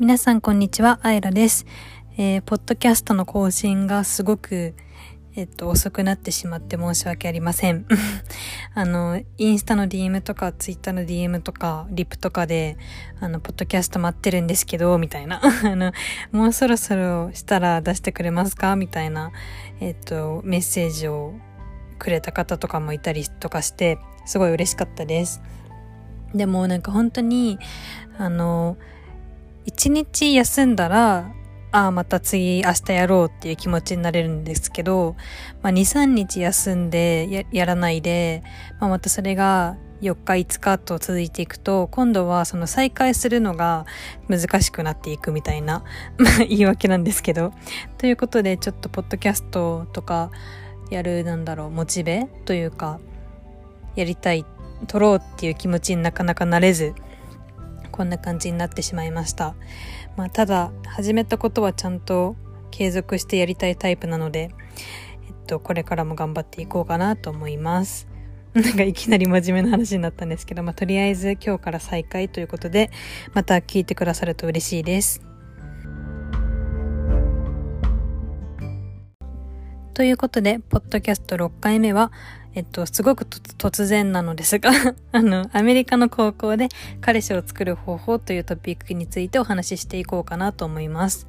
皆さんこんにちは、あいらです。えー、ポッドキャストの更新がすごく、えっと、遅くなってしまって申し訳ありません。あの、インスタの DM とか、ツイッターの DM とか、リプとかで、あの、ポッドキャスト待ってるんですけど、みたいな。あの、もうそろそろしたら出してくれますか？みたいな、えっと、メッセージをくれた方とかもいたりとかして、すごい嬉しかったです。でもなんか本当に、あの、一日休んだら、ああ、また次明日やろうっていう気持ちになれるんですけど、まあ、2、3日休んでやらないで、まあ、またそれが4日5日と続いていくと、今度はその再開するのが難しくなっていくみたいな、言い訳なんですけど。ということで、ちょっとポッドキャストとかやる、なんだろう、モチベというか、やりたい、撮ろうっていう気持ちになかなかなれず、こんな感じになってしまいました。まあ、ただ、始めたことはちゃんと継続してやりたいタイプなので、えっと、これからも頑張っていこうかなと思います。なんかいきなり真面目な話になったんですけど、まあ、とりあえず今日から再開ということで、また聞いてくださると嬉しいです。ということで、ポッドキャスト6回目は、えっと、すごく突然なのですが あの、アメリカの高校で彼氏を作る方法というトピックについてお話ししていこうかなと思います。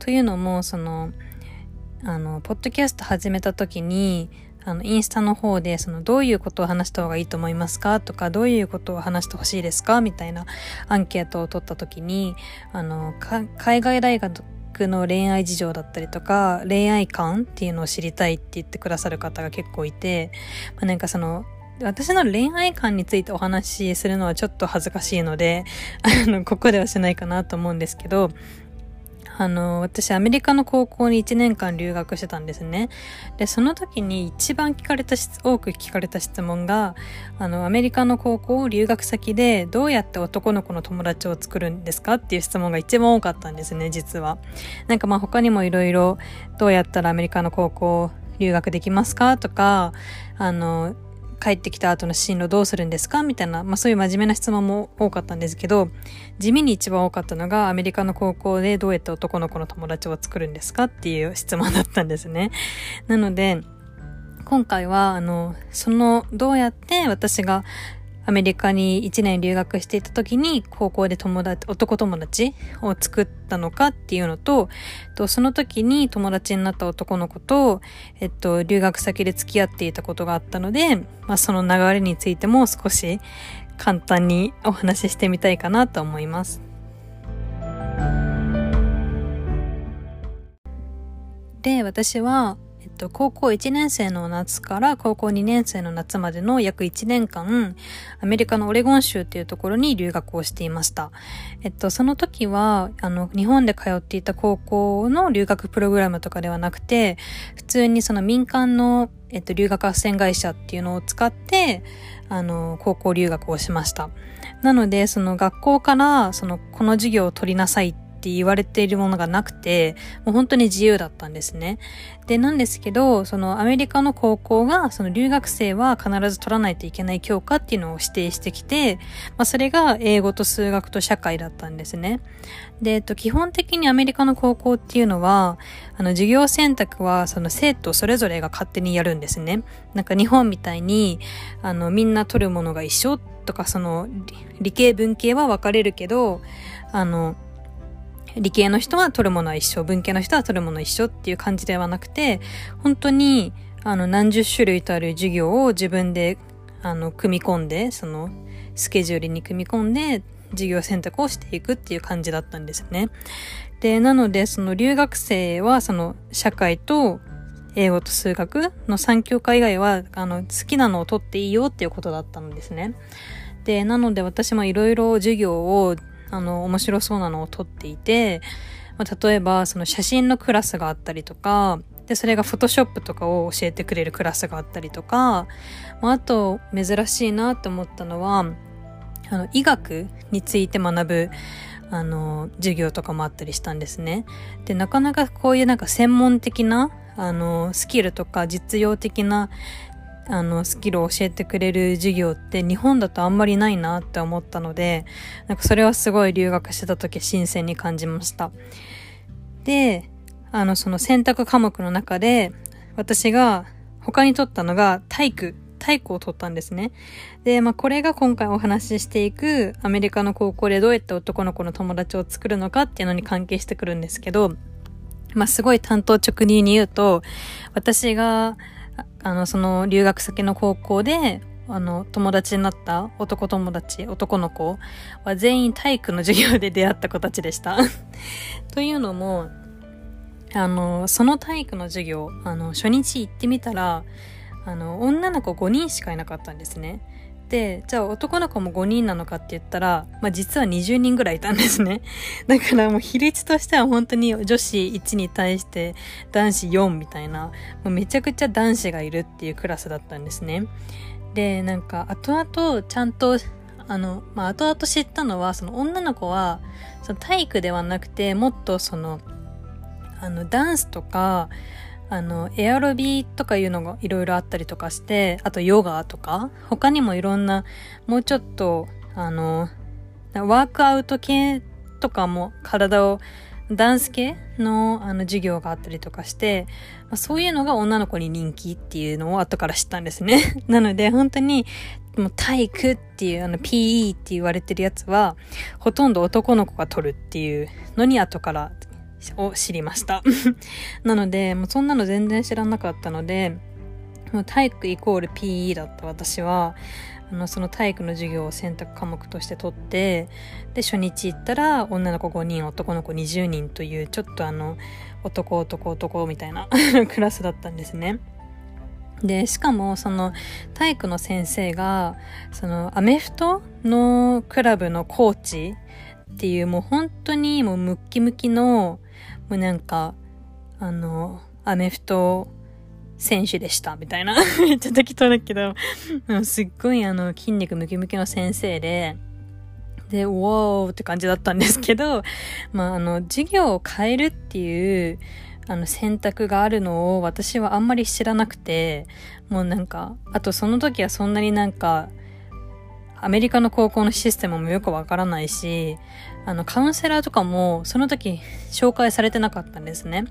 というのも、その、あの、ポッドキャスト始めた時に、あの、インスタの方で、その、どういうことを話した方がいいと思いますか？とか、どういうことを話してほしいですか？みたいなアンケートを取った時に、あの、海外大学の恋愛事情だったりとか、恋愛観っていうのを知りたいって言ってくださる方が結構いて、まあ、なんかその、私の恋愛観についてお話しするのはちょっと恥ずかしいので、あの、ここではしないかなと思うんですけど、あの、私アメリカの高校に1年間留学してたんですね。で、その時に一番聞かれた、多く聞かれた質問が、あの、アメリカの高校を留学先でどうやって男の子の友達を作るんですかっていう質問が一番多かったんですね、実は。なんかまあ他にもいろいろどうやったらアメリカの高校留学できますかとか、あの、帰ってきた後の進路どうするんですか？みたいな、まあそういう真面目な質問も多かったんですけど、地味に一番多かったのがアメリカの高校でどうやって男の子の友達を作るんですか？っていう質問だったんですね。なので、今回は、あの、その、どうやって私がアメリカに1年留学していた時に高校で友達、男友達を作ったのかっていうのと、とその時に友達になった男の子と、えっと、留学先で付き合っていたことがあったので、まあ、その流れについても少し簡単にお話ししてみたいかなと思います。で、私は、と、高校1年生の夏から高校2年生の夏までの約1年間、アメリカのオレゴン州っていうところに留学をしていました。えっと、その時は、あの、日本で通っていた高校の留学プログラムとかではなくて、普通にその民間の、えっと、留学斡旋会社っていうのを使って、あの、高校留学をしました。なので、その学校から、その、この授業を取りなさいってって言われているものがなくて、もう本当に自由だったんですね。で、なんですけど、そのアメリカの高校が、その留学生は必ず取らないといけない教科っていうのを指定してきて、まあそれが英語と数学と社会だったんですね。で、えっと、基本的にアメリカの高校っていうのは、あの、授業選択は、その生徒それぞれが勝手にやるんですね。なんか日本みたいに、あの、みんな取るものが一緒とか、その、理系文系は分かれるけど、あの、理系の人は取るものは一緒、文系の人は取るものは一緒っていう感じではなくて、本当に、あの、何十種類とある授業を自分で、あの、組み込んで、その、スケジュールに組み込んで、授業選択をしていくっていう感じだったんですよね。で、なので、その留学生は、その、社会と、英語と数学の3教科以外は、あの、好きなのを取っていいよっていうことだったんですね。で、なので私もいろいろ授業をあの、面白そうなのを撮っていて、まあ、例えば、その写真のクラスがあったりとか、で、それがフォトショップとかを教えてくれるクラスがあったりとか、まあ、あと、珍しいなって思ったのは、あの、医学について学ぶ、あの、授業とかもあったりしたんですね。で、なかなかこういうなんか専門的な、あの、スキルとか実用的なあの、スキルを教えてくれる授業って日本だとあんまりないなって思ったので、なんかそれはすごい留学してた時新鮮に感じました。で、あの、その選択科目の中で、私が他に取ったのが体育、体育を取ったんですね。で、まあこれが今回お話ししていくアメリカの高校でどうやって男の子の友達を作るのかっていうのに関係してくるんですけど、まあすごい担当直入に言うと、私が、あの、その留学先の高校で、あの、友達になった男友達、男の子は全員体育の授業で出会った子たちでした。というのも、あの、その体育の授業、あの、初日行ってみたら、あの、女の子5人しかいなかったんですね。で、じゃあ男の子も5人なのかって言ったら、まあ実は20人ぐらいいたんですね。だからもう比率としては本当に女子1に対して男子4みたいな、もうめちゃくちゃ男子がいるっていうクラスだったんですね。で、なんか後々ちゃんとあの、まあ、後々知ったのは、その女の子は、その体育ではなくて、もっとその、あの、ダンスとか、あの、エアロビとかいうのがいろいろあったりとかして、あとヨガとか、他にもいろんな、もうちょっと、あの、ワークアウト系とかも体を、ダンス系のあの授業があったりとかして、まあ、そういうのが女の子に人気っていうのを後から知ったんですね。なので本当にもう体育っていうあの PE って言われてるやつはほとんど男の子が取るっていうのに後からを知りました。なので、もうそんなの全然知らなかったので、もう体育イコール PE だった私は、あの、その体育の授業を選択科目として取って、で、初日行ったら女の子5人、男の子20人という、ちょっとあの、男男男みたいな クラスだったんですね。で、しかも、その、体育の先生が、その、アメフトのクラブのコーチっていう、もう本当にもうムッキムキの、もうなんか、あの、アメフト選手でした、みたいな。めっちゃ適当だけど、すっごいあの、筋肉ムキムキの先生で、で、ウォーって感じだったんですけど、まあ、あの、授業を変えるっていう、あの、選択があるのを私はあんまり知らなくて、もうなんか、あとその時はそんなになんか、アメリカの高校のシステムもよくわからないし、あの、カウンセラーとかも、その時、紹介されてなかったんですね。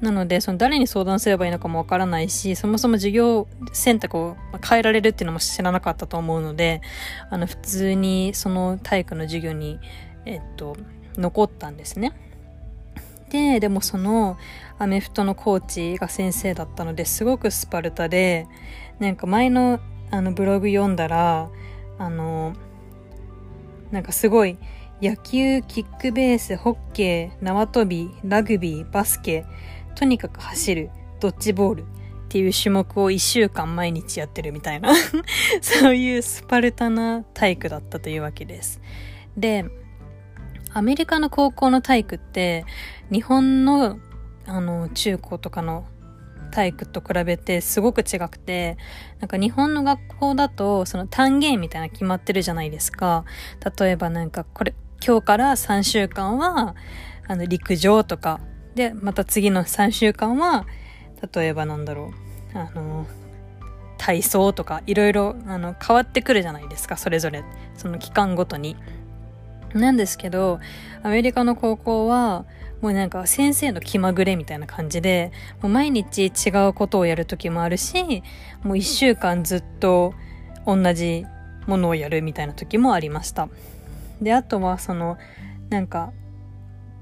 なので、その誰に相談すればいいのかもわからないし、そもそも授業選択を変えられるっていうのも知らなかったと思うので、あの、普通にその体育の授業に、えっと、残ったんですね。で、でもそのアメフトのコーチが先生だったのですごくスパルタで、なんか前のあのブログ読んだら、あの、なんかすごい野球、キックベース、ホッケー、縄跳び、ラグビー、バスケ、とにかく走る、ドッジボールっていう種目を一週間毎日やってるみたいな そういうスパルタな体育だったというわけです。で、アメリカの高校の体育って、日本のあの中高とかの体育と比べてすごく違くて、なんか日本の学校だと、その単元みたいな決まってるじゃないですか。例えばなんかこれ、今日から3週間は、あの、陸上とか、で、また次の3週間は、例えばなんだろう、あの、体操とか、いろいろ、変わってくるじゃないですか、それぞれ。その期間ごとに。なんですけど、アメリカの高校は、もうなんか先生の気まぐれみたいな感じで、もう毎日違うことをやる時もあるし、もう一週間ずっと同じものをやるみたいな時もありました。で、あとはその、なんか、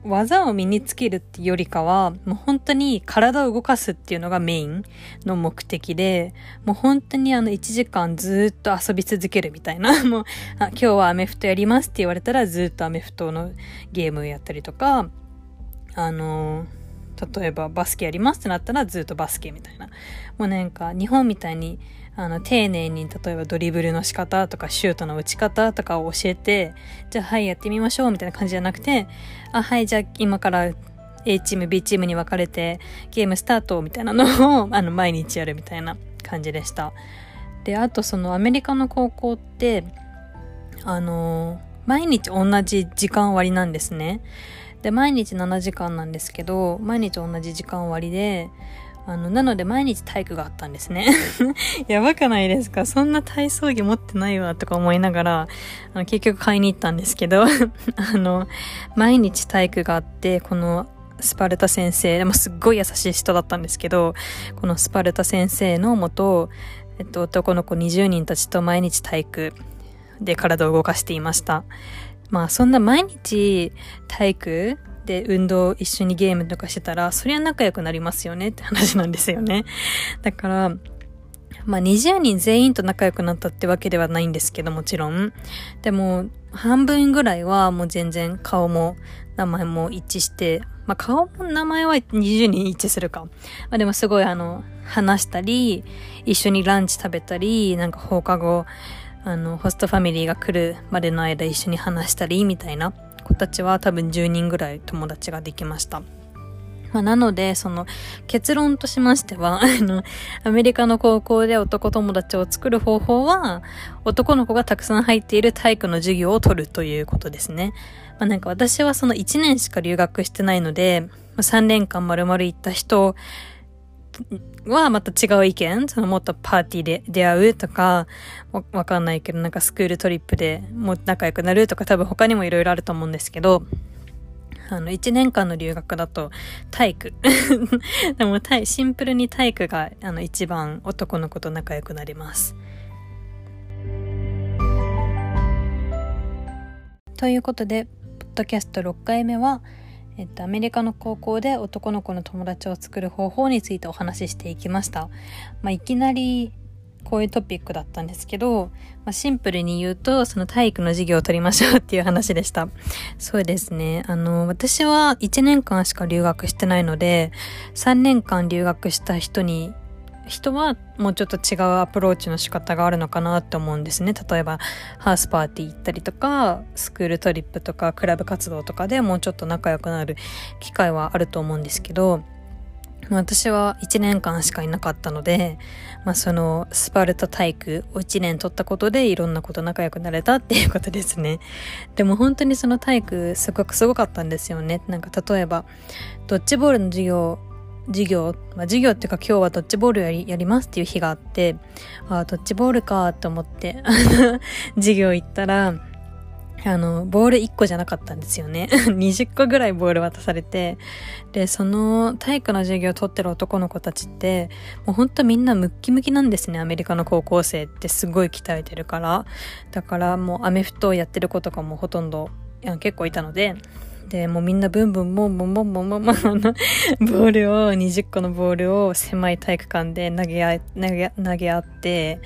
技を身につけるっていうよりかは、もう本当に体を動かすっていうのがメインの目的で、もう本当にあの1時間ずっと遊び続けるみたいな、もう、あ今日はアメフトやりますって言われたらずっとアメフトのゲームをやったりとか、あの例えばバスケやりますってなったらずっとバスケみたいな。もうなんか日本みたいにあの丁寧に例えばドリブルの仕方とかシュートの打ち方とかを教えて、じゃあはいやってみましょうみたいな感じじゃなくて、あはいじゃあ今から A チーム B チームに分かれてゲームスタートみたいなのを あの毎日やるみたいな感じでした。で、あとそのアメリカの高校って、あの毎日同じ時間割なんですね。で、毎日7時間なんですけど、毎日同じ時間割で、あの、なので毎日体育があったんですね。やばくないですか？そんな体操着持ってないわとか思いながら、あの結局買いに行ったんですけど、あの、毎日体育があって、このスパルタ先生、でもすっごい優しい人だったんですけど、このスパルタ先生のもと、えっと、男の子20人たちと毎日体育で体を動かしていました。まあそんな毎日体育で運動一緒にゲームとかしてたら、そりゃ仲良くなりますよねって話なんですよね。だから、まあ20人全員と仲良くなったってわけではないんですけどもちろん。でも半分ぐらいはもう全然顔も名前も一致して、まあ顔も名前は20人一致するか。まあでもすごいあの、話したり、一緒にランチ食べたり、なんか放課後、あの、ホストファミリーが来るまでの間一緒に話したり、みたいな子たちは多分10人ぐらい友達ができました。まあ、なので、その結論としましては、あの、アメリカの高校で男友達を作る方法は、男の子がたくさん入っている体育の授業を取るということですね。まあ、なんか私はその1年しか留学してないので、3年間丸々行った人はまた違う意見そのもっとパーティーで出会うとか、わかんないけど、なんかスクールトリップでもう仲良くなるとか多分他にもいろいろあると思うんですけど、あの、1年間の留学だと体育。でもシンプルに体育があの一番男の子と仲良くなります。ということで、ポッドキャスト6回目は、えっと、アメリカの高校で男の子の友達を作る方法についてお話ししていきました。まあ、いきなりこういうトピックだったんですけど、まあ、シンプルに言うと、その体育の授業を取りましょうっていう話でした。そうですね。あの、私は1年間しか留学してないので、3年間留学した人に人はもうちょっと違うアプローチの仕方があるのかなって思うんですね。例えば、ハウスパーティー行ったりとか、スクールトリップとか、クラブ活動とかでもうちょっと仲良くなる機会はあると思うんですけど、私は1年間しかいなかったので、まあそのスパルタ体育を1年取ったことでいろんなこと仲良くなれたっていうことですね。でも本当にその体育すごくすごかったんですよね。なんか例えば、ドッジボールの授業授業、まあ、授業っていうか今日はドッジボールやりやりますっていう日があって、ああ、ドッジボールかと思って、授業行ったら、あの、ボール1個じゃなかったんですよね。20個ぐらいボール渡されて、で、その体育の授業を取ってる男の子たちって、もうほんとみんなムッキムキなんですね。アメリカの高校生ってすごい鍛えてるから。だからもうアメフトをやってる子とかもほとんど、結構いたので、で、もうみんなブンブンボンボンボンボンボンボンのボールを、20個のボールを狭い体育館で投げ合、投げ、投げ合って、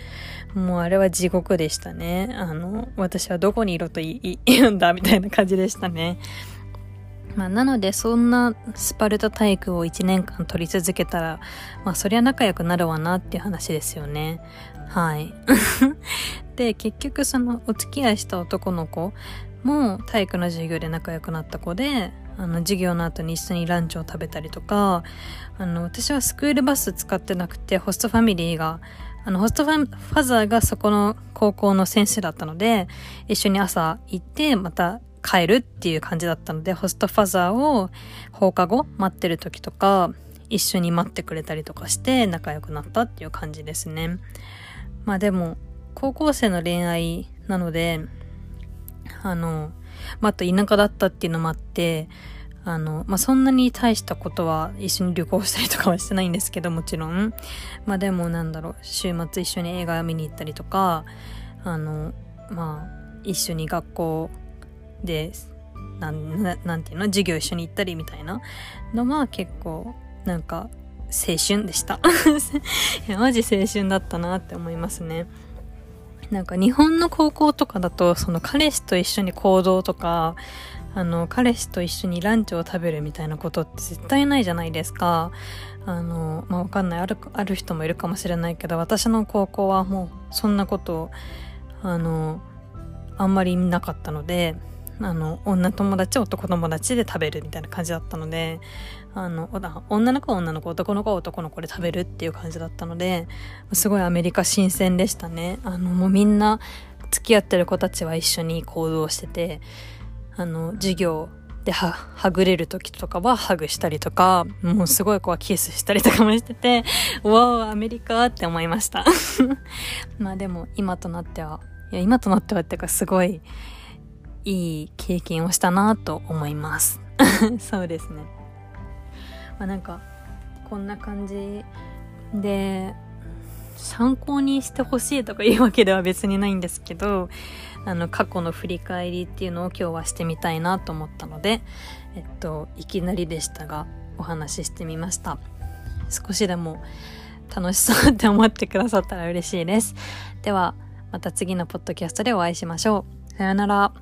もうあれは地獄でしたね。あの、私はどこにいろと言うんだみたいな感じでしたね。まあ、なので、そんなスパルタ体育を1年間取り続けたら、まあ、そりゃ仲良くなるわなっていう話ですよね。はい。で、結局そのお付き合いした男の子も体育の授業で仲良くなった子で、あの、授業の後に一緒にランチを食べたりとか、あの、私はスクールバス使ってなくて、ホストファミリーが、あの、ホストファザーがそこの高校の先生だったので、一緒に朝行って、また帰るっていう感じだったので、ホストファザーを放課後待ってる時とか、一緒に待ってくれたりとかして仲良くなったっていう感じですね。まあでも、高校生の恋愛なので、あの、まあ、と田舎だったっていうのもあって、あの、まあ、そんなに大したことは一緒に旅行したりとかはしてないんですけど、もちろん。まあ、でもなんだろう、週末一緒に映画を見に行ったりとか、あの、まあ、一緒に学校で、なん、なんていうの授業一緒に行ったりみたいなのは結構、なんか、青春でした。マジ青春だったなって思いますね。なんか日本の高校とかだと、その彼氏と一緒に行動とか、あの、彼氏と一緒にランチを食べるみたいなことって絶対ないじゃないですか。あの、まあ、わかんない。ある、ある人もいるかもしれないけど、私の高校はもう、そんなこと、あの、あんまりなかったので、あの、女友達、男友達で食べるみたいな感じだったので、あの、女の子は女の子、男の子は男の子で食べるっていう感じだったので、すごいアメリカ新鮮でしたね。あの、もうみんな付き合ってる子たちは一緒に行動してて、あの、授業でははぐれる時とかはハグしたりとかもうすごいこうキスしたりとかもしててうわアメリカって思いましたまあでも今となってはいや今となってはっていうかすごいいい経験をしたなと思います。そうですね。まあなんかこんな感じで参考にしてほしいとかいうわけでは別にないんですけどあの過去の振り返りっていうのを今日はしてみたいなと思ったのでえっといきなりでしたがお話ししてみました。少しでも楽しそうって思ってくださったら嬉しいです。ではまた次のポッドキャストでお会いしましょう。さよなら。